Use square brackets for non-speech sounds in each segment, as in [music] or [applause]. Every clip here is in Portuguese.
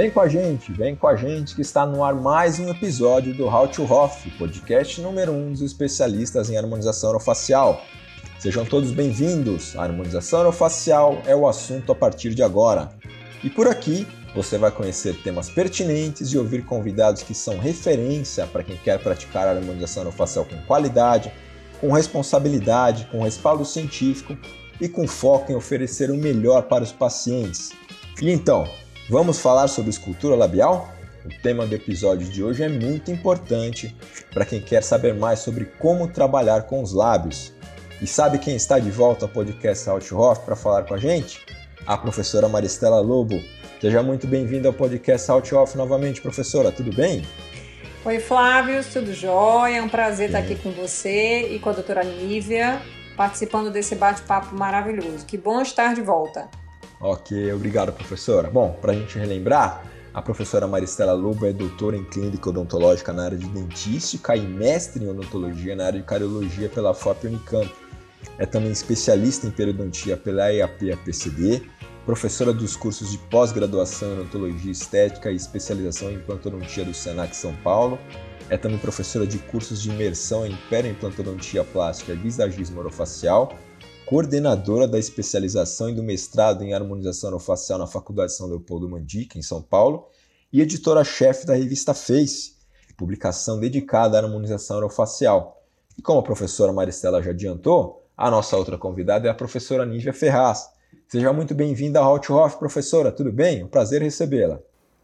Vem com a gente, vem com a gente que está no ar mais um episódio do How to Hoff, podcast número 1 um dos especialistas em harmonização orofacial. Sejam todos bem-vindos. A harmonização orofacial é o assunto a partir de agora. E por aqui você vai conhecer temas pertinentes e ouvir convidados que são referência para quem quer praticar a harmonização orofacial com qualidade, com responsabilidade, com respaldo científico e com foco em oferecer o melhor para os pacientes. E então, vamos falar sobre escultura labial? O tema do episódio de hoje é muito importante para quem quer saber mais sobre como trabalhar com os lábios. E sabe quem está de volta ao podcast Althoff para falar com a gente? A professora Maristela Lobo. Seja muito bem-vinda ao podcast Althoff novamente, professora, tudo bem? Oi, Flávio, tudo jóia? É um prazer estar aqui com você e com a doutora Nívia participando desse bate-papo maravilhoso. Que bom estar de volta. Ok, obrigado, professora. Bom, para a gente relembrar, a professora Maristela Lobo é doutora em clínica odontológica na área de dentística e mestre em odontologia na área de cariologia pela FOP Unicamp. É também especialista em periodontia pela EAP-APCD, professora dos cursos de pós-graduação em odontologia estética e especialização em implantodontia do Senac São Paulo é também professora de cursos de imersão em periimplantodontia plástica e visagismo orofacial, coordenadora da especialização e do mestrado em harmonização orofacial na Faculdade São Leopoldo Mandica, em São Paulo, e editora-chefe da revista Face, publicação dedicada à harmonização orofacial. E como a professora Maristela já adiantou, a nossa outra convidada é a professora Nívia Ferraz. Seja muito bem-vinda ao Hof, professora, tudo bem? Um prazer recebê-la.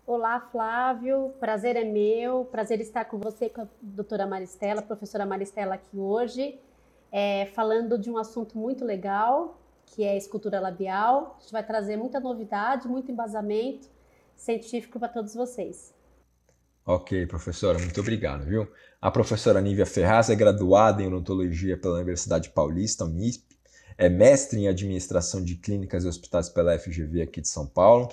Olá, Flávio. Prazer é meu. Prazer estar com você, com a doutora Maristela, professora Maristela aqui hoje, é, falando de um assunto muito legal, que é escultura labial. A gente vai trazer muita novidade, muito embasamento científico para todos vocês. Ok, professora, muito obrigado, viu? A professora Nívia Ferraz é graduada em odontologia pela Universidade Paulista, Unisp, é mestre em administração de clínicas e hospitais pela FGV aqui de São Paulo,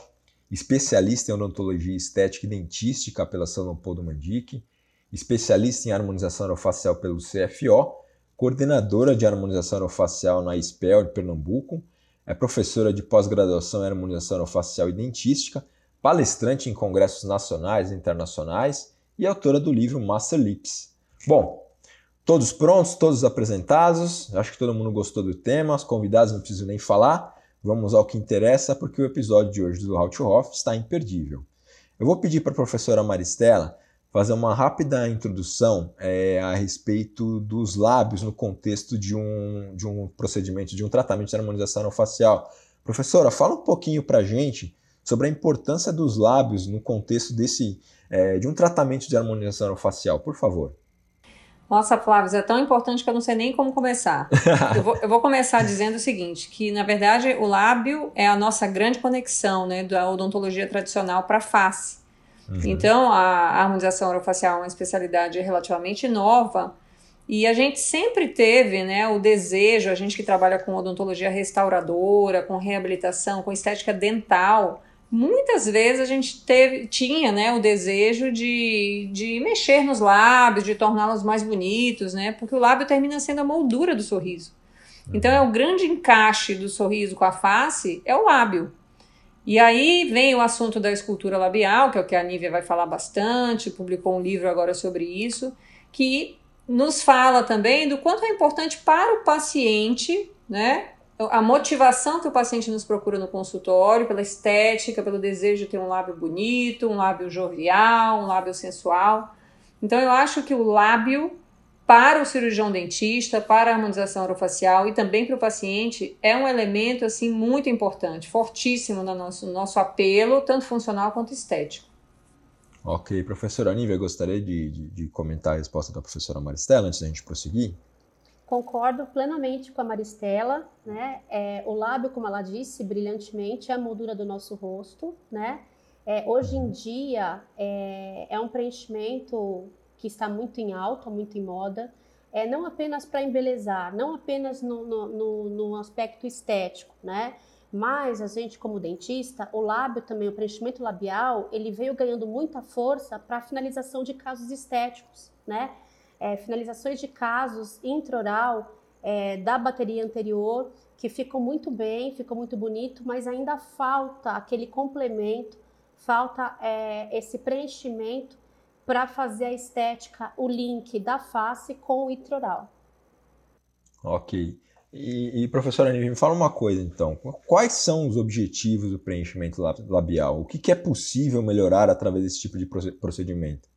especialista em odontologia estética e dentística pela São Leopoldo Mandique, especialista em harmonização orofacial pelo CFO, coordenadora de harmonização orofacial na ISPEL de Pernambuco, é professora de pós-graduação em harmonização orofacial e dentística, palestrante em congressos nacionais e internacionais e autora do livro Master Lips. Bom, todos prontos, todos apresentados, acho que todo mundo gostou do tema, os convidados não preciso nem falar. Vamos ao que interessa, porque o episódio de hoje do How to Hoff está imperdível. Eu vou pedir para a professora Maristela fazer uma rápida introdução é, a respeito dos lábios no contexto de um, de um procedimento, de um tratamento de harmonização facial. Professora, fala um pouquinho para a gente sobre a importância dos lábios no contexto desse, é, de um tratamento de harmonização facial, por favor. Nossa, Flávio, é tão importante que eu não sei nem como começar. [laughs] eu, vou, eu, vou, começar dizendo o seguinte, que na verdade o lábio é a nossa grande conexão né, da odontologia tradicional para a face. Uhum. Então, a harmonização orofacial é uma especialidade relativamente nova e a gente sempre teve né, o desejo, a gente que trabalha com odontologia restauradora, com reabilitação, com estética dental, muitas vezes a gente teve, tinha né, o desejo de, de mexer nos lábios, de torná-los mais bonitos, né? Porque o lábio termina sendo a moldura do sorriso. Então é o grande encaixe do sorriso com a face é o lábio. E aí vem o assunto da escultura labial, que é o que a Nívia vai falar bastante, publicou um livro agora sobre isso, que nos fala também do quanto é importante para o paciente, né, a motivação que o paciente nos procura no consultório, pela estética, pelo desejo de ter um lábio bonito, um lábio jovial, um lábio sensual. Então eu acho que o lábio para o cirurgião dentista, para a harmonização orofacial e também para o paciente é um elemento assim muito importante, fortíssimo no nosso, no nosso apelo, tanto funcional quanto estético. Ok, professora Anível, gostaria de, de, de comentar a resposta da professora Maristela antes da gente prosseguir? Concordo plenamente com a Maristela, né? É, o lábio, como ela disse brilhantemente, é a moldura do nosso rosto, né? É, hoje em dia é, é, um preenchimento que está muito em alta, muito em moda, é, não apenas para embelezar, não apenas no, no, no, no, aspecto estético, né? Mas a gente, como dentista, o lábio também, o preenchimento labial, ele veio ganhando muita força para a finalização de casos estéticos, né? é, finalizações de casos intraoral é, da bateria anterior que ficam muito bem, ficou muito bonito, mas ainda falta aquele complemento, falta é, esse preenchimento para fazer a estética, o link da face com o itroral. Ok. E, e professora Nive, me fala uma coisa então. Quais são os objetivos do preenchimento labial? O que, que é possível melhorar através desse tipo de procedimento?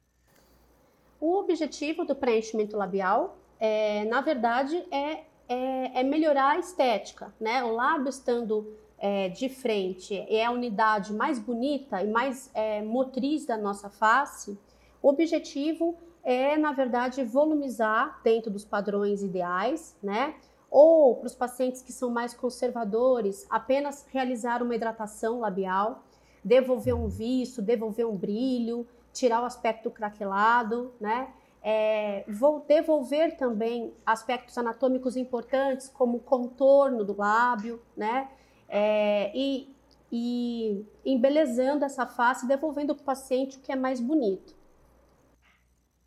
O objetivo do preenchimento labial, é, na verdade, é, é, é, melhorar a estética, né? O lábio estando é, de frente é a unidade mais bonita e mais é, motriz da nossa face. O objetivo é, na verdade, volumizar dentro dos padrões ideais, né? Ou para os pacientes que são mais conservadores, apenas realizar uma hidratação labial, devolver um viço, devolver um brilho, tirar o aspecto craquelado, né? É, vou devolver também aspectos anatômicos importantes, como o contorno do lábio, né? É, e, e embelezando essa face, devolvendo para o paciente o que é mais bonito.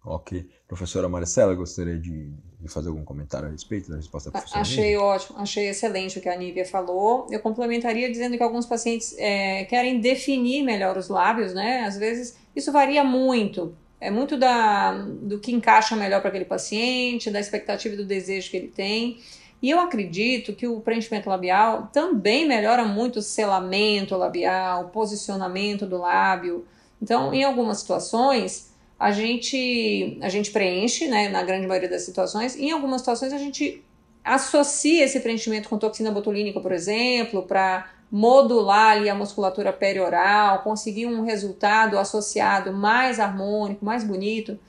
Ok. Professora Marcela, gostaria de, de, fazer algum comentário a respeito da resposta da professora Achei Nívia? ótimo, achei excelente o que a Nívia falou. Eu complementaria dizendo que alguns pacientes é, querem definir melhor os lábios, né? Às vezes isso varia muito. É muito da, do que encaixa melhor para aquele paciente, da expectativa e do desejo que ele tem. E eu acredito que o preenchimento labial também melhora muito o selamento labial, o posicionamento do lábio. Então, em algumas situações, a gente, a gente preenche, né, na grande maioria das situações. Em algumas situações, a gente associa esse preenchimento com toxina botulínica, por exemplo, para modular ali a musculatura perioral, conseguir um resultado associado mais harmônico, mais bonito.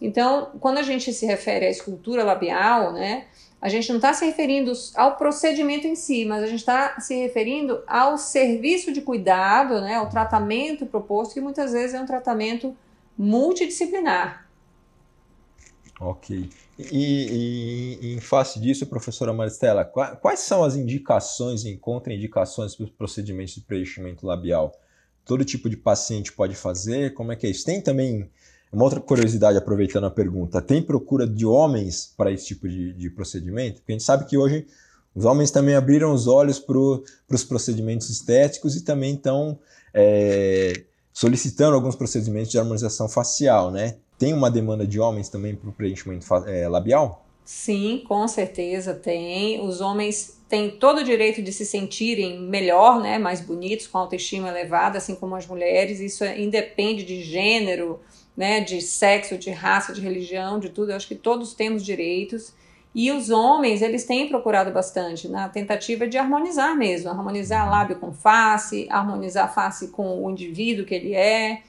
Então, quando a gente se refere à escultura labial, né, a gente não está se referindo ao procedimento em si, mas a gente está se referindo ao serviço de cuidado, né, ao tratamento proposto, que muitas vezes é um tratamento multidisciplinar. Ok. E, e, em face disso, professora Maristela, quais são as indicações e contraindicações para os procedimentos de preenchimento labial? Todo tipo de paciente pode fazer? Como é que é isso? Tem também, uma outra curiosidade, aproveitando a pergunta, tem procura de homens para esse tipo de, de procedimento? Porque a gente sabe que hoje os homens também abriram os olhos para os procedimentos estéticos e também estão é, solicitando alguns procedimentos de harmonização facial, né? Tem uma demanda de homens também para o preenchimento é, labial? Sim, com certeza tem. Os homens têm todo o direito de se sentirem melhor, né, mais bonitos, com autoestima elevada, assim como as mulheres. Isso é, independe de gênero, né, de sexo, de raça, de religião, de tudo. Eu acho que todos temos direitos. E os homens, eles têm procurado bastante na tentativa de harmonizar mesmo, harmonizar lábio com face, harmonizar face com o indivíduo que ele é.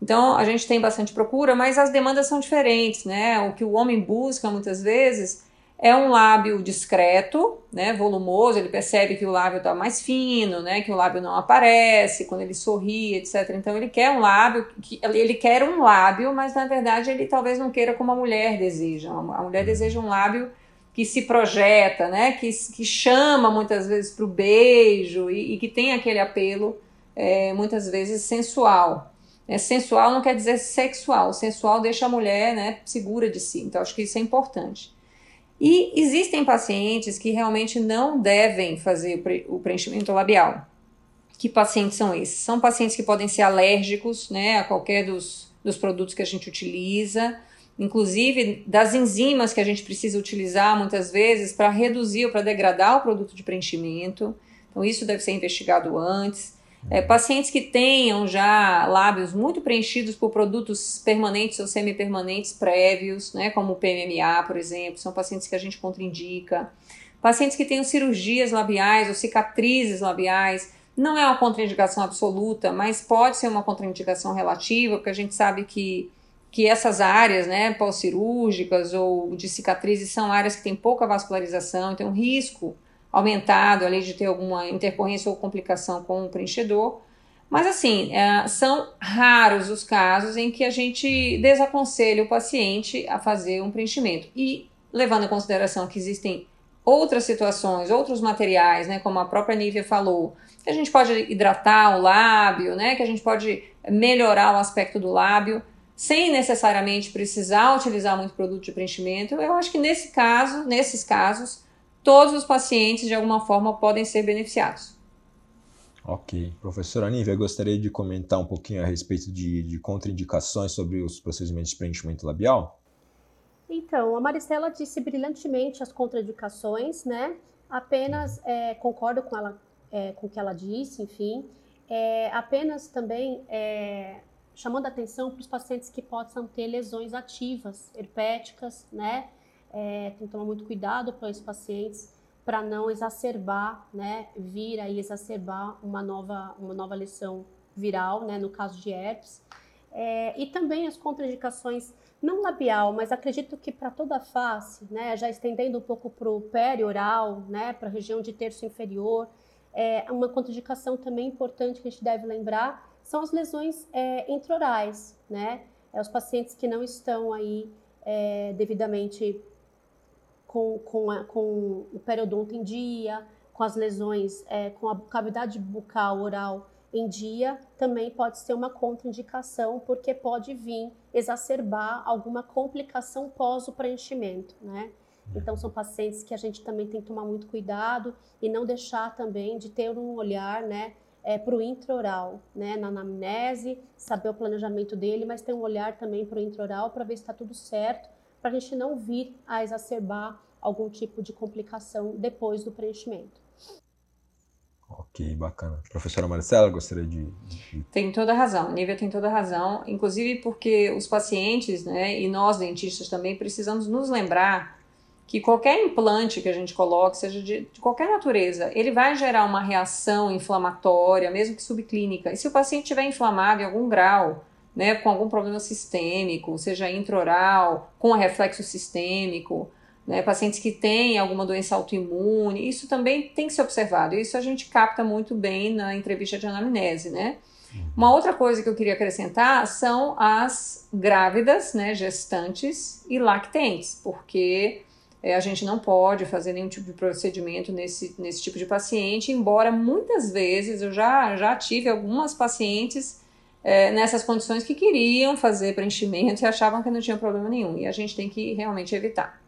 Então a gente tem bastante procura, mas as demandas são diferentes, né? O que o homem busca muitas vezes é um lábio discreto, né, volumoso, ele percebe que o lábio está mais fino, né, que o lábio não aparece quando ele sorri, etc. Então ele quer um lábio, que, ele quer um lábio, mas na verdade ele talvez não queira como a mulher deseja. A mulher deseja um lábio que se projeta, né, que, que chama muitas vezes para o beijo e, e, que tem aquele apelo é, muitas vezes sensual. É, sensual não quer dizer sexual. Sensual deixa a mulher né, segura de si. Então, acho que isso é importante. E existem pacientes que realmente não devem fazer o preenchimento labial. Que pacientes são esses? São pacientes que podem ser alérgicos né, a qualquer dos, dos produtos que a gente utiliza, inclusive das enzimas que a gente precisa utilizar muitas vezes para reduzir ou para degradar o produto de preenchimento. Então, isso deve ser investigado antes. É, pacientes que tenham já lábios muito preenchidos por produtos permanentes ou semipermanentes prévios, né, como o PMMA, por exemplo, são pacientes que a gente contraindica. Pacientes que tenham cirurgias labiais ou cicatrizes labiais, não é uma contraindicação absoluta, mas pode ser uma contraindicação relativa, porque a gente sabe que, que essas áreas, né, pós-cirúrgicas ou de cicatrizes, são áreas que têm pouca vascularização, tem um risco aumentado, além de ter alguma intercorrência ou complicação com o preenchedor. Mas, assim, é, são raros os casos em que a gente desaconselha o paciente a fazer um preenchimento. E, levando em consideração que existem outras situações, outros materiais, né, como a própria Nívia falou, que a gente pode hidratar o lábio, né, que a gente pode melhorar o aspecto do lábio, sem necessariamente precisar utilizar muito produto de preenchimento, eu acho que nesse caso, nesses casos, todos os pacientes de alguma forma podem ser beneficiados. Ok. Professora Nívia, gostaria de comentar um pouquinho a respeito de, de contraindicações sobre os procedimentos de preenchimento labial? Então, a Maristela disse brilhantemente as contraindicações, né? Apenas é, concordo com ela, é, com o que ela disse, enfim. É, apenas também é, chamando atenção para os pacientes que possam ter lesões ativas, herpéticas, né? É, tem que tomar muito cuidado para esses pacientes para não exacerbar, né? Vir aí exacerbar uma nova, uma nova lesão viral, né? No caso de herpes. É, e também as contraindicações, não labial, mas acredito que para toda a face, né? Já estendendo um pouco para o perioral, né? Para a região de terço inferior. É, uma contraindicação também importante que a gente deve lembrar são as lesões é, né? É os pacientes que não estão aí é, devidamente com, com, a, com, o periodonto em dia, com as lesões, é, com a cavidade bucal oral em dia, também pode ser uma contraindicação, porque pode vir exacerbar alguma complicação pós o preenchimento, né? Então, são pacientes que a gente também tem que tomar muito cuidado e não deixar também de ter um olhar, né, é, para o intraoral, né, na anamnese, saber o planejamento dele, mas ter um olhar também para o intraoral para ver se está tudo certo, para a gente não vir a exacerbar algum tipo de complicação depois do preenchimento. Ok, bacana. Professora Marcela, gostaria de, de... Tem toda a razão, a Nívia tem toda a razão, inclusive porque os pacientes, né, e nós dentistas também precisamos nos lembrar que qualquer implante que a gente coloque, seja de, de, qualquer natureza, ele vai gerar uma reação inflamatória, mesmo que subclínica. E se o paciente estiver inflamado em algum grau, né, com algum problema sistêmico, seja intraoral, com reflexo sistêmico, né, pacientes que têm alguma doença autoimune, isso também tem que ser observado. Isso a gente capta muito bem na entrevista de anamnese, né? Uma outra coisa que eu queria acrescentar são as grávidas, né, gestantes e lactentes, porque é, a gente não pode fazer nenhum tipo de procedimento nesse, nesse tipo de paciente, embora muitas vezes eu já, já tive algumas pacientes é, nessas condições que queriam fazer preenchimento e achavam que não tinha problema nenhum. E a gente tem que realmente evitar.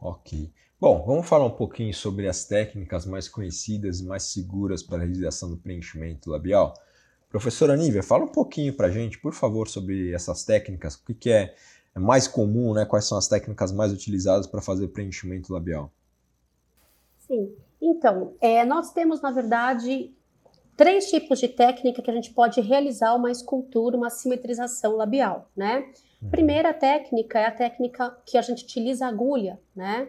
Ok. Bom, vamos falar um pouquinho sobre as técnicas mais conhecidas e mais seguras para a realização do preenchimento labial. Professora Nívia, fala um pouquinho para a gente, por favor, sobre essas técnicas. O que, que é é mais comum, né? Quais são as técnicas mais utilizadas para fazer preenchimento labial? Sim. Então, é, nós temos, na verdade, três tipos de técnica que a gente pode realizar uma escultura, uma simetrização labial, né? Uhum. Primeira técnica é a técnica que a gente utiliza agulha, né?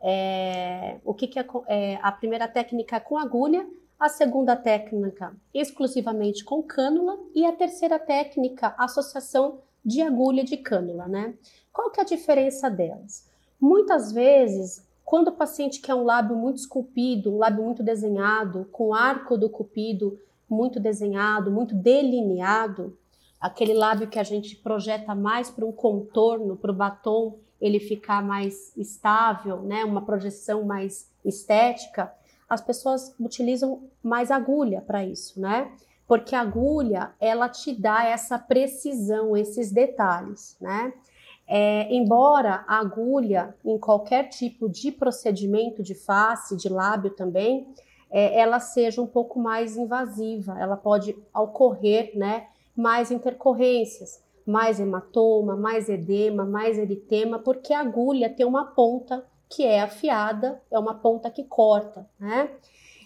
É, o que, que é, é, a primeira técnica é com agulha, a segunda técnica exclusivamente com cânula e a terceira técnica associação de agulha de cânula, né? Qual que é a diferença delas? Muitas vezes, quando o paciente quer um lábio muito esculpido, um lábio muito desenhado, com o arco do cupido muito desenhado, muito delineado, aquele lábio que a gente projeta mais para um contorno, para o batom ele ficar mais estável, né? Uma projeção mais estética, as pessoas utilizam mais agulha para isso, né? porque a agulha ela te dá essa precisão, esses detalhes, né? É, embora a agulha, em qualquer tipo de procedimento de face, de lábio também, é, ela seja um pouco mais invasiva, ela pode ocorrer, né, mais intercorrências, mais hematoma, mais edema, mais eritema, porque a agulha tem uma ponta que é afiada, é uma ponta que corta, né?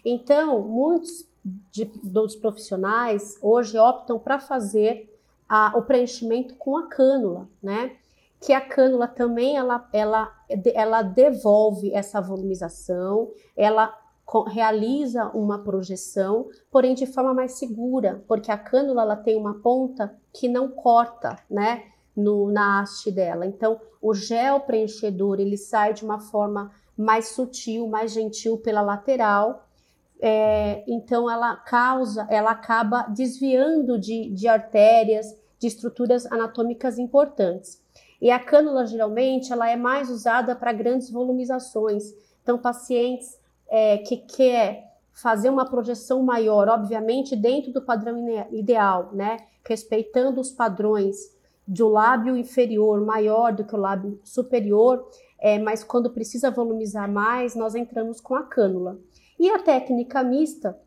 Então, muitos de, dos profissionais hoje optam para fazer a, o preenchimento com a cânula, né? Que a cânula também ela, ela, ela devolve essa volumização, ela realiza uma projeção, porém de forma mais segura, porque a cânula ela tem uma ponta que não corta, né, no, na haste dela. Então, o gel preenchedor ele sai de uma forma mais sutil, mais gentil pela lateral é, então ela causa, ela acaba desviando de, de artérias, de estruturas anatômicas importantes. E a cânula geralmente ela é mais usada para grandes volumizações. Então pacientes é, que quer fazer uma projeção maior, obviamente dentro do padrão ideal, né, respeitando os padrões do lábio inferior maior do que o lábio superior, é, mas quando precisa volumizar mais, nós entramos com a cânula. E a técnica mista,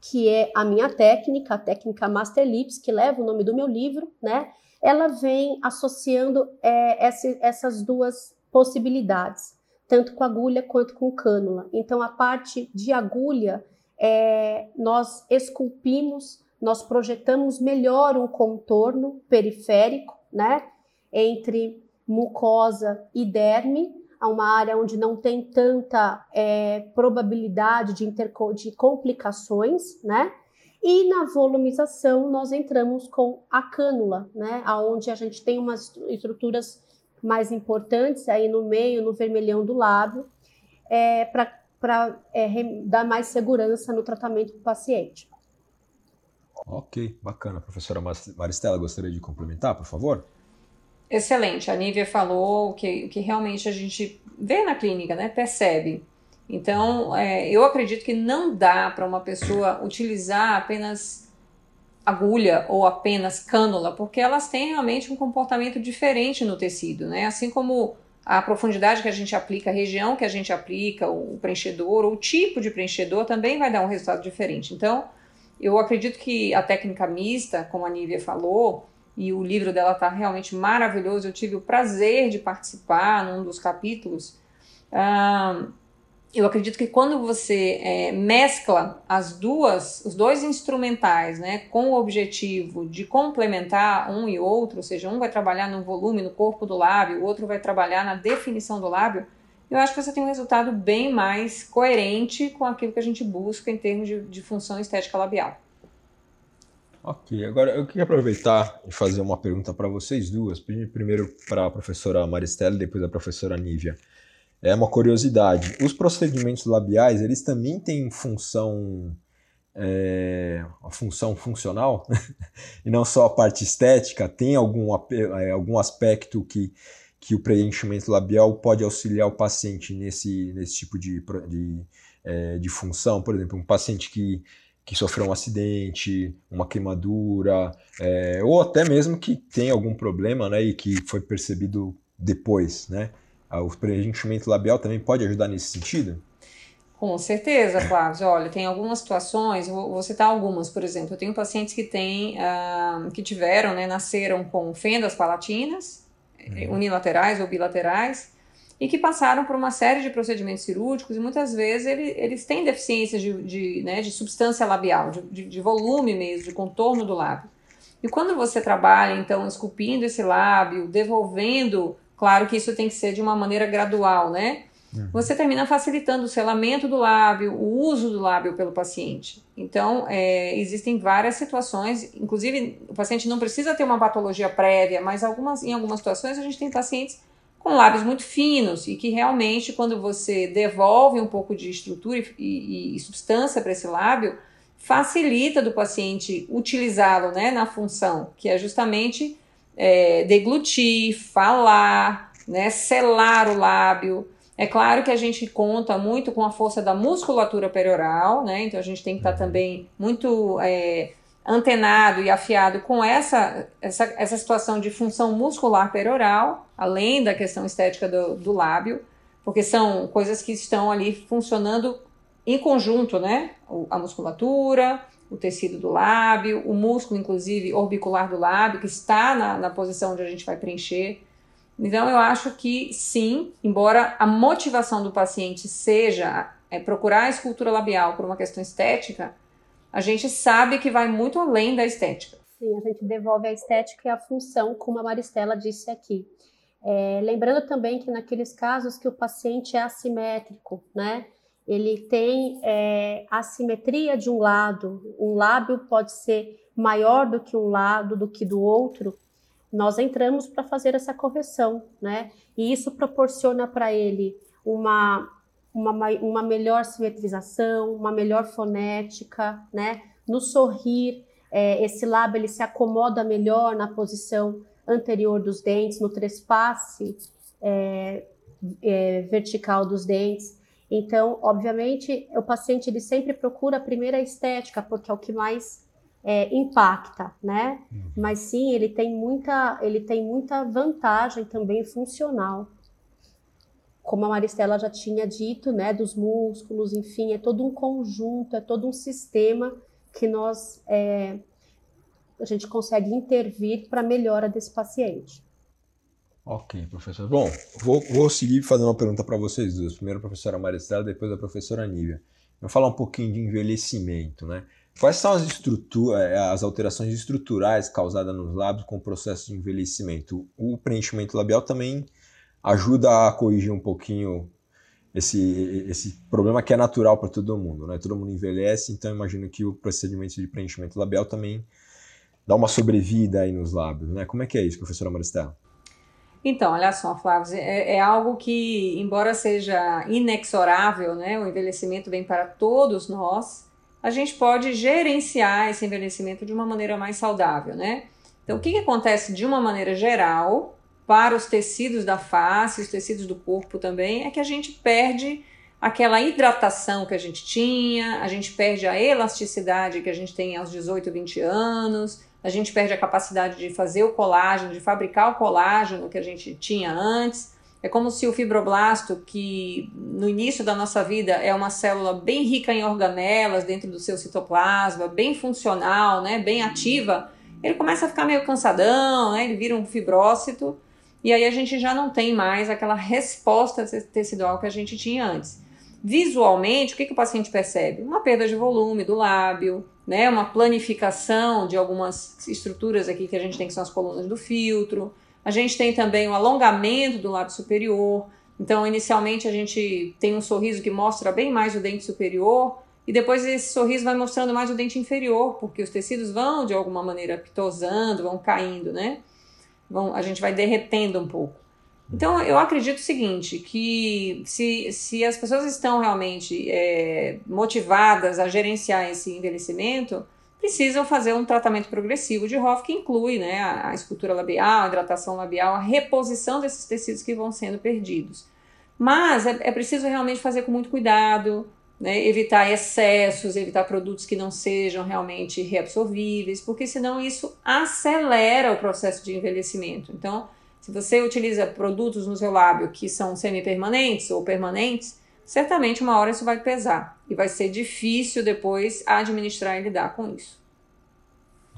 que é a minha técnica, a técnica Master Lips, que leva o nome do meu livro, né? Ela vem associando é, essa, essas duas possibilidades, tanto com agulha quanto com cânula. Então, a parte de agulha, é, nós esculpimos, nós projetamos melhor um contorno periférico, né? Entre mucosa e derme, a uma área onde não tem tanta é, probabilidade de, de complicações, né? E na volumização nós entramos com a cânula, né? Aonde a gente tem umas estruturas mais importantes aí no meio, no vermelhão do lábio, é, para é, dar mais segurança no tratamento do paciente. Ok, bacana. Professora Maristela, gostaria de complementar, por favor? Excelente. A Nívia falou o que, que realmente a gente vê na clínica, né? Percebe. Então, é, eu acredito que não dá para uma pessoa utilizar apenas agulha ou apenas cânula, porque elas têm realmente um comportamento diferente no tecido, né? Assim como a profundidade que a gente aplica, a região que a gente aplica, o preenchedor, ou o tipo de preenchedor também vai dar um resultado diferente. Então, eu acredito que a técnica mista, como a Nívia falou, e o livro dela está realmente maravilhoso. Eu tive o prazer de participar num dos capítulos. Ah, eu acredito que quando você é, mescla as duas, os dois instrumentais, né, com o objetivo de complementar um e outro, ou seja, um vai trabalhar no volume, no corpo do lábio, o outro vai trabalhar na definição do lábio, eu acho que você tem um resultado bem mais coerente com aquilo que a gente busca em termos de, de função estética labial. Ok, agora eu queria aproveitar e fazer uma pergunta para vocês duas. Primeiro para a professora Maristela e depois a professora Nívia. É uma curiosidade. Os procedimentos labiais, eles também têm função, é, a função funcional [laughs] e não só a parte estética. Tem algum, é, algum aspecto que, que o preenchimento labial pode auxiliar o paciente nesse, nesse tipo de, de, é, de função? Por exemplo, um paciente que que sofreu um acidente, uma queimadura, é, ou até mesmo que tem algum problema né, e que foi percebido depois. Né? O preenchimento labial também pode ajudar nesse sentido? Com certeza, Flávio. Olha, tem algumas situações, vou, citar algumas, por exemplo, eu tenho pacientes que têm, uh, que tiveram, né, nasceram com fendas palatinas, uhum. unilaterais ou bilaterais, e que passaram por uma série de procedimentos cirúrgicos e muitas vezes ele, eles têm deficiências de, de, né, de substância labial, de, de, volume mesmo, de contorno do lábio. E quando você trabalha, então, esculpindo esse lábio, devolvendo, claro que isso tem que ser de uma maneira gradual, né? Uhum. Você termina facilitando o selamento do lábio, o uso do lábio pelo paciente. Então, é, existem várias situações, inclusive o paciente não precisa ter uma patologia prévia, mas algumas, em algumas situações a gente tem pacientes com lábios muito finos e que realmente, quando você devolve um pouco de estrutura e, e, e substância para esse lábio, facilita do paciente utilizá-lo né, na função, que é justamente é, deglutir, falar, né, selar o lábio. É claro que a gente conta muito com a força da musculatura perioral, né? Então a gente tem que estar tá também muito é, antenado e afiado com essa, essa, essa situação de função muscular perioral, além da questão estética do, do lábio, porque são coisas que estão ali funcionando em conjunto, né? A musculatura, o tecido do lábio, o músculo, inclusive, orbicular do lábio, que está na, na posição onde a gente vai preencher. Então, eu acho que sim, embora a motivação do paciente seja é, procurar a escultura labial por uma questão estética, a gente sabe que vai muito além da estética. Sim, a gente devolve a estética e a função, como a Maristela disse aqui. É, lembrando também que naqueles casos que o paciente é assimétrico, né? Ele tem é, assimetria de um lado, um lábio pode ser maior do que um lado, do que do outro. Nós entramos para fazer essa correção, né? E isso proporciona para ele uma uma, uma melhor simetrização, uma melhor fonética, né? No sorrir, é, esse lábio ele se acomoda melhor na posição anterior dos dentes, no trespasse é, é, vertical dos dentes. Então, obviamente, o paciente ele sempre procura a primeira estética, porque é o que mais é, impacta, né? Uhum. Mas sim, ele tem muita, ele tem muita vantagem também funcional como a Maristela já tinha dito, né, dos músculos, enfim, é todo um conjunto, é todo um sistema que nós é, a gente consegue intervir para a melhora desse paciente. Ok, professor. Bom, vou, vou seguir fazendo uma pergunta para vocês duas. Primeiro a professora Maristela, depois a professora Nívia. Vou falar um pouquinho de envelhecimento, né? Quais são as, eh, as alterações estruturais causadas nos lábios com o processo de envelhecimento? O preenchimento labial também ajuda a corrigir um pouquinho esse, esse problema que é natural para todo mundo, né? Todo mundo envelhece, então imagino que o procedimento de preenchimento labial também dá uma sobrevida aí nos lábios, né? Como é que é isso, professora Maristela? Então, olha só, Flávio, é, é, algo que, embora seja inexorável, né, o envelhecimento vem para todos nós, a gente pode gerenciar esse envelhecimento de uma maneira mais saudável, né? Então, o que, que acontece de uma maneira geral para os tecidos da face, os tecidos do corpo também, é que a gente perde aquela hidratação que a gente tinha, a gente perde a elasticidade que a gente tem aos 18, 20 anos, a gente perde a capacidade de fazer o colágeno, de fabricar o colágeno que a gente tinha antes. É como se o fibroblasto, que no início da nossa vida é uma célula bem rica em organelas dentro do seu citoplasma, bem funcional, né, bem ativa, ele começa a ficar meio cansadão, né, ele vira um fibrócito, e aí a gente já não tem mais aquela resposta tecidual que a gente tinha antes. Visualmente, o que, que o paciente percebe? Uma perda de volume do lábio, né, uma planificação de algumas estruturas aqui que a gente tem, que são as colunas do filtro. A gente tem também o alongamento do lábio superior. Então, inicialmente, a gente tem um sorriso que mostra bem mais o dente superior, e depois esse sorriso vai mostrando mais o dente inferior, porque os tecidos vão, de alguma maneira, pitosando, vão caindo, né? Vão, a gente vai derretendo um pouco. Então, eu acredito o seguinte, que se, se as pessoas estão realmente é, motivadas a gerenciar esse envelhecimento, precisam fazer um tratamento progressivo de ROF que inclui né, a, a escultura labial, a hidratação labial, a reposição desses tecidos que vão sendo perdidos. Mas é, é preciso realmente fazer com muito cuidado, né, evitar excessos, evitar produtos que não sejam realmente reabsorvíveis, porque senão isso acelera o processo de envelhecimento. Então, se você utiliza produtos no seu lábio que são semi-permanentes ou permanentes, certamente uma hora isso vai pesar e vai ser difícil depois administrar e lidar com isso.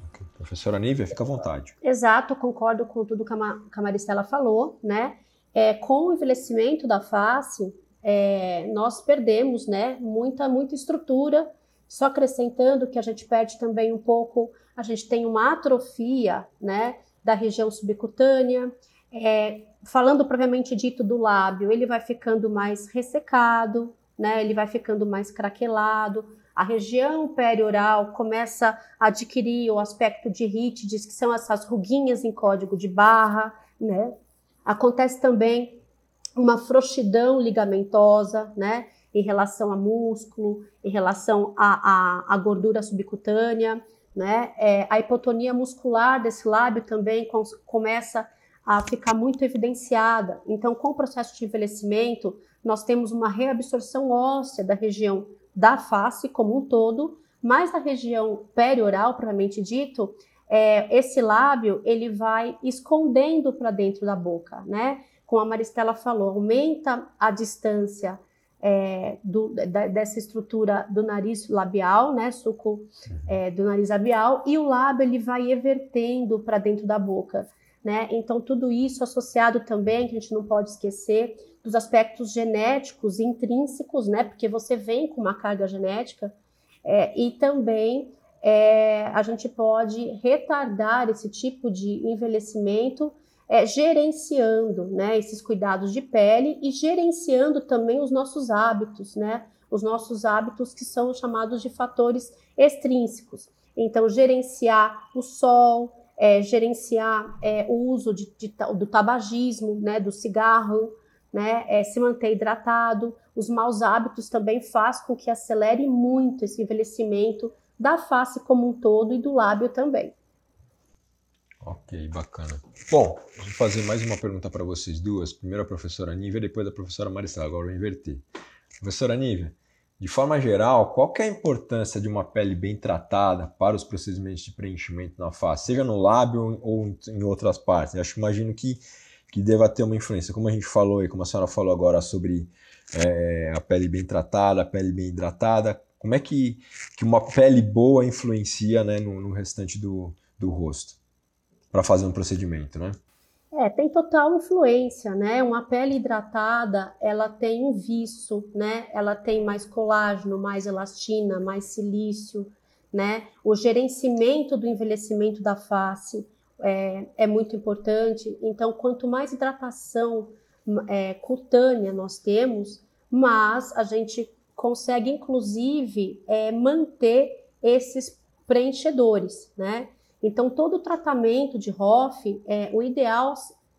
Okay. Professora Nívia, fica à vontade. Exato, concordo com tudo que a Maristela falou, né? É, com o envelhecimento da face, é, nós perdemos, né, muita, muita estrutura, só acrescentando que a gente perde também um pouco, a gente tem uma atrofia, né, da região subcutânea, é, falando propriamente dito do lábio, ele vai ficando mais ressecado, né? Ele vai ficando mais craquelado. A região perioral começa a adquirir o aspecto de rítides, que são essas ruguinhas em código de barra, né? Acontece também uma frouxidão ligamentosa, né? Em relação a músculo, em relação à, à, à gordura subcutânea, né? É, a hipotonia muscular desse lábio também com, começa a ficar muito evidenciada. Então, com o processo de envelhecimento, nós temos uma reabsorção óssea da região da face como um todo, mas a região perioral, propriamente dito, é, esse lábio ele vai escondendo para dentro da boca, né? Como a Maristela falou, aumenta a distância é, do, da, dessa estrutura do nariz labial, né, suco é, do nariz labial, e o lábio ele vai evertendo para dentro da boca né? Então, tudo isso associado também, que a gente não pode esquecer, dos aspectos genéticos intrínsecos, né? Porque você vem com uma carga genética, é, e também é, a gente pode retardar esse tipo de envelhecimento é, gerenciando né, esses cuidados de pele e gerenciando também os nossos hábitos, né? Os nossos hábitos que são chamados de fatores extrínsecos. Então, gerenciar o sol, é, gerenciar é, o uso de, de, do tabagismo, né, do cigarro, né, é, se manter hidratado. Os maus hábitos também faz com que acelere muito esse envelhecimento da face como um todo e do lábio também. Ok, bacana. Bom, vou fazer mais uma pergunta para vocês duas. Primeiro a professora Nívia, depois a professora Maristela. Agora eu inverter. Professora Nívia, de forma geral, qual é a importância de uma pele bem tratada para os procedimentos de preenchimento na face, seja no lábio ou em outras partes? Eu acho, imagino que, que deva ter uma influência. Como a gente falou e como a senhora falou agora sobre é, a pele bem tratada, a pele bem hidratada, Como é que, que uma pele boa influencia né, no, no restante do, do rosto para fazer um procedimento, né? É, tem total influência, né? Uma pele hidratada, ela tem um viço, né? Ela tem mais colágeno, mais elastina, mais silício, né? O gerenciamento do envelhecimento da face é, é muito importante. Então, quanto mais hidratação é, cutânea nós temos, mais a gente consegue, inclusive, é, manter esses preenchedores, né? Então, todo o tratamento de ROF, é, o ideal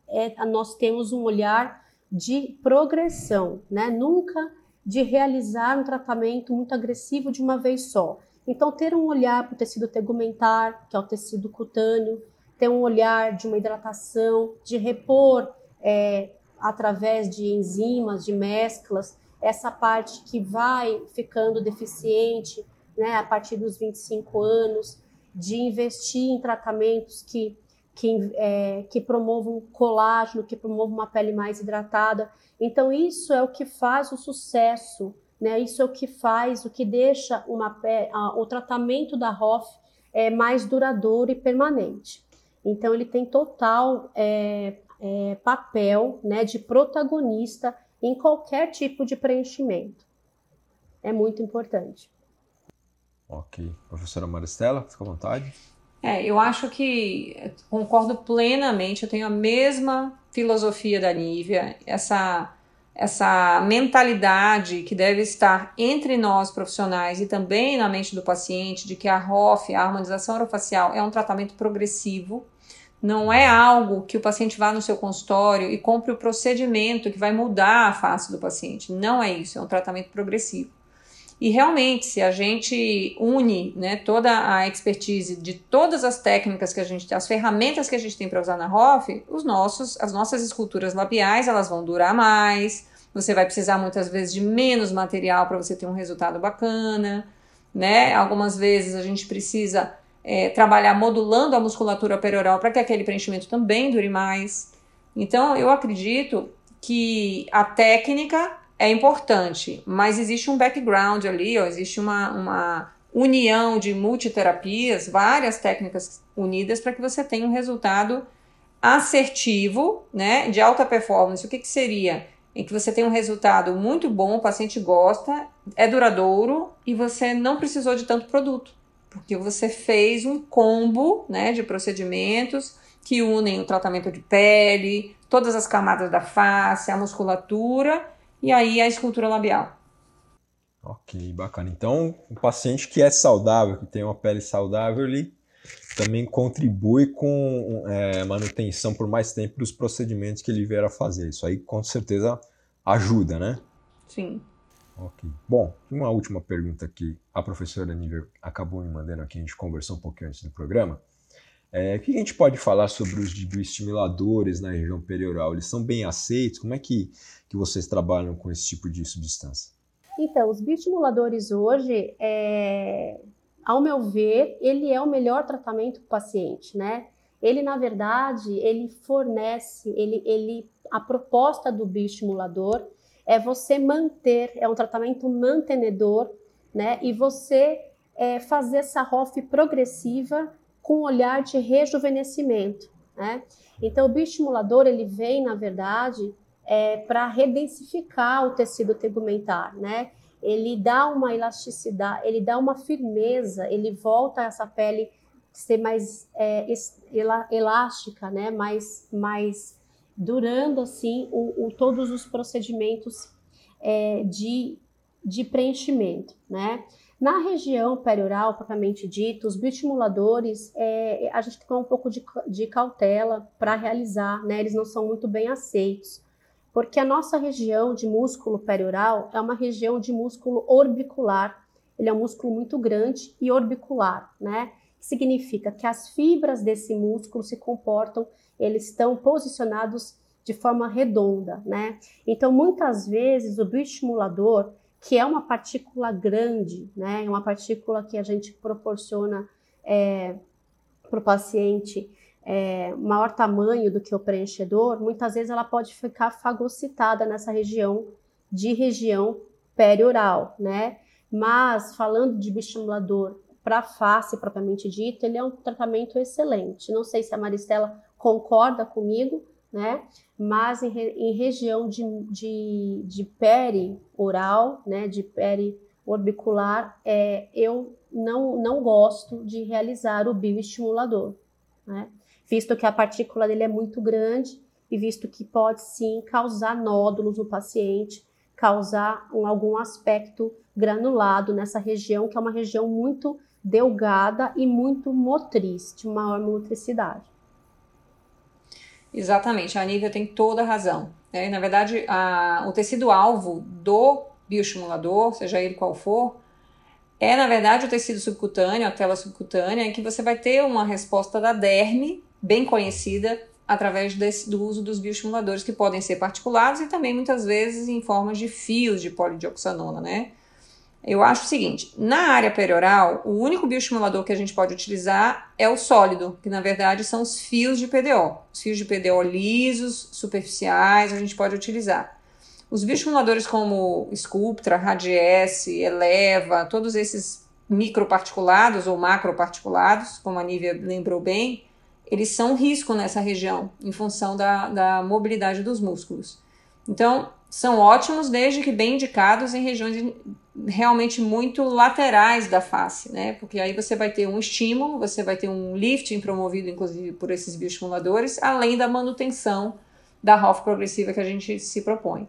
é nós temos um olhar de progressão, né? Nunca de realizar um tratamento muito agressivo de uma vez só. Então, ter um olhar para o tecido tegumentar, que é o tecido cutâneo, ter um olhar de uma hidratação, de repor é, através de enzimas, de mesclas, essa parte que vai ficando deficiente né, a partir dos 25 anos, de investir em tratamentos que, que, é, que promovam colágeno, que promovam uma pele mais hidratada. Então, isso é o que faz o sucesso, né? isso é o que faz, o que deixa uma pele, a, o tratamento da ROF é, mais duradouro e permanente. Então, ele tem total é, é, papel né, de protagonista em qualquer tipo de preenchimento. É muito importante. Ok. Professora Maristela, fica à vontade. É, eu acho que concordo plenamente, eu tenho a mesma filosofia da Nívia, essa, essa mentalidade que deve estar entre nós profissionais e também na mente do paciente de que a ROF, a harmonização orofacial, é um tratamento progressivo, não é algo que o paciente vá no seu consultório e compre o procedimento que vai mudar a face do paciente. Não é isso, é um tratamento progressivo. E realmente, se a gente une né, toda a expertise de todas as técnicas que a gente tem, as ferramentas que a gente tem para usar na ROF, os nossos, as nossas esculturas labiais elas vão durar mais. Você vai precisar muitas vezes de menos material para você ter um resultado bacana, né? Algumas vezes a gente precisa é, trabalhar modulando a musculatura perioral para que aquele preenchimento também dure mais. Então, eu acredito que a técnica é importante, mas existe um background ali, ó, existe uma, uma união de multiterapias, várias técnicas unidas para que você tenha um resultado assertivo, né, de alta performance. O que, que seria? Em que você tem um resultado muito bom, o paciente gosta, é duradouro e você não precisou de tanto produto, porque você fez um combo, né, de procedimentos que unem o tratamento de pele, todas as camadas da face, a musculatura e aí a escultura labial. Ok, bacana. Então, o paciente que é saudável, que tem uma pele saudável, ele também contribui com é, manutenção por mais tempo dos procedimentos que ele vier a fazer. Isso aí com certeza ajuda, né? Sim. Ok. Bom, uma última pergunta que a professora Nível acabou me mandando aqui, a gente conversou um pouquinho antes do programa. É, o que a gente pode falar sobre os bioestimuladores na região perioral? Eles são bem aceitos? Como é que, que vocês trabalham com esse tipo de substância? Então, os bioestimuladores hoje, é, ao meu ver, ele é o melhor tratamento para o paciente, né? Ele, na verdade, ele fornece, ele, ele, a proposta do bioestimulador é você manter, é um tratamento mantenedor, né? E você é, fazer essa ROF progressiva com um olhar de rejuvenescimento, né? Então, o bioestimulador, ele vem, na verdade, é, para redensificar o tecido tegumentar, né? Ele dá uma elasticidade, ele dá uma firmeza, ele volta essa pele ser mais é, elástica, né? Mais, mais durando assim o, o todos os procedimentos é, de, de preenchimento, né? Na região perioral, propriamente dito, os bioestimuladores, é, a gente tem um pouco de, de cautela para realizar, né? Eles não são muito bem aceitos, porque a nossa região de músculo perioral é uma região de músculo orbicular. Ele é um músculo muito grande e orbicular, né? Significa que as fibras desse músculo se comportam, eles estão posicionados de forma redonda, né? Então, muitas vezes, o bioestimulador, que é uma partícula grande, né? É uma partícula que a gente proporciona é, para o paciente é, maior tamanho do que o preenchedor, muitas vezes ela pode ficar fagocitada nessa região de região perioral, né? Mas, falando de bioestimulador para face propriamente dito, ele é um tratamento excelente. Não sei se a Maristela concorda comigo, né? Mas em, em região de, de, de peri-oral, né? De peri-orbicular, é, eu não, não gosto de realizar o bioestimulador, né? Visto que a partícula dele é muito grande e visto que pode sim causar nódulos no paciente, causar um, algum aspecto granulado nessa região, que é uma região muito delgada e muito motriz, de maior motricidade. Exatamente, a Nívia tem toda a razão. Né? Na verdade, a, o tecido-alvo do bioestimulador, seja ele qual for, é na verdade o tecido subcutâneo, a tela subcutânea, em que você vai ter uma resposta da derme, bem conhecida, através desse, do uso dos bioestimuladores, que podem ser particulados e também muitas vezes em formas de fios de polidioxanona, né? Eu acho o seguinte: na área perioral, o único bioestimulador que a gente pode utilizar é o sólido, que na verdade são os fios de PDO. Os fios de PDO lisos, superficiais, a gente pode utilizar. Os bioestimuladores como Sculptra, Radiesse, Eleva, todos esses microparticulados ou macroparticulados, como a Nívia lembrou bem, eles são risco nessa região, em função da, da mobilidade dos músculos. Então, são ótimos desde que bem indicados em regiões realmente muito laterais da face, né? Porque aí você vai ter um estímulo, você vai ter um lifting promovido, inclusive, por esses bioestimuladores, além da manutenção da ROF progressiva que a gente se propõe.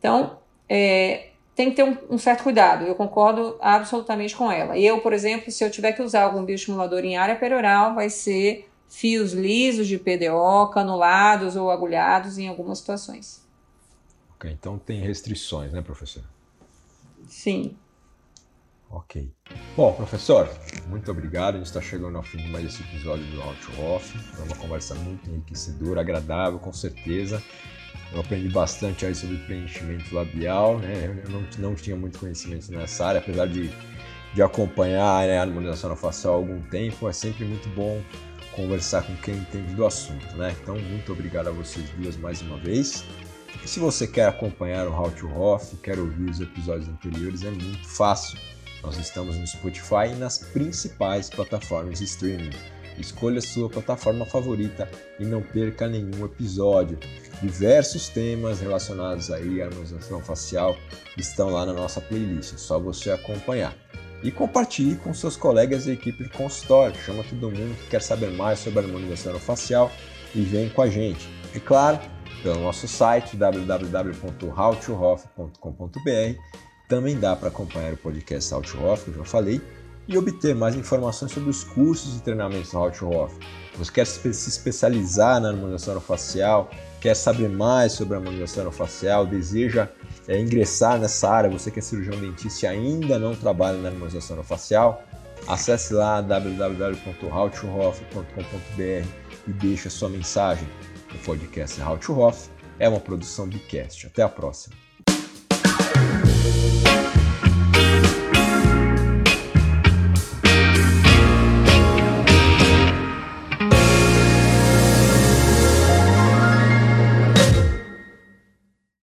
Então, é, tem que ter um, um, certo cuidado, eu concordo absolutamente com ela. Eu, por exemplo, se eu tiver que usar algum bioestimulador em área perioral, vai ser fios lisos de PDO, canulados ou agulhados em algumas situações. Ok, então tem restrições, né, professor? Sim. Ok. Bom, professor, muito obrigado. A gente está chegando ao fim de mais esse episódio do Out Off. Foi uma conversa muito enriquecedora, agradável, com certeza. Eu aprendi bastante aí sobre preenchimento labial, né? Eu não, não tinha muito conhecimento nessa área, apesar de, de acompanhar né, a harmonização facial há algum tempo. É sempre muito bom conversar com quem entende do assunto, né? Então, muito obrigado a vocês duas mais uma vez. E se você quer acompanhar o How to Off, quer ouvir os episódios anteriores, é muito fácil. Nós estamos no Spotify e nas principais plataformas de streaming. Escolha sua plataforma favorita e não perca nenhum episódio. Diversos temas relacionados à harmonização facial estão lá na nossa playlist, é só você acompanhar. E compartilhe com seus colegas da equipe de consultório. Chama todo mundo que quer saber mais sobre a harmonização facial e vem com a gente. E claro, pelo nosso site www.howtohoff.com.br. Também dá para acompanhar o podcast How que eu já falei, e obter mais informações sobre os cursos e treinamentos do How. Você quer se especializar na harmonização facial, quer saber mais sobre a harmonização facial, deseja é, ingressar nessa área, você que é cirurgião dentista e ainda não trabalha na harmonização facial, acesse lá www.howtohoff.com.br e deixe a sua mensagem. O podcast How to Hoff é uma produção Bicast. Até a próxima.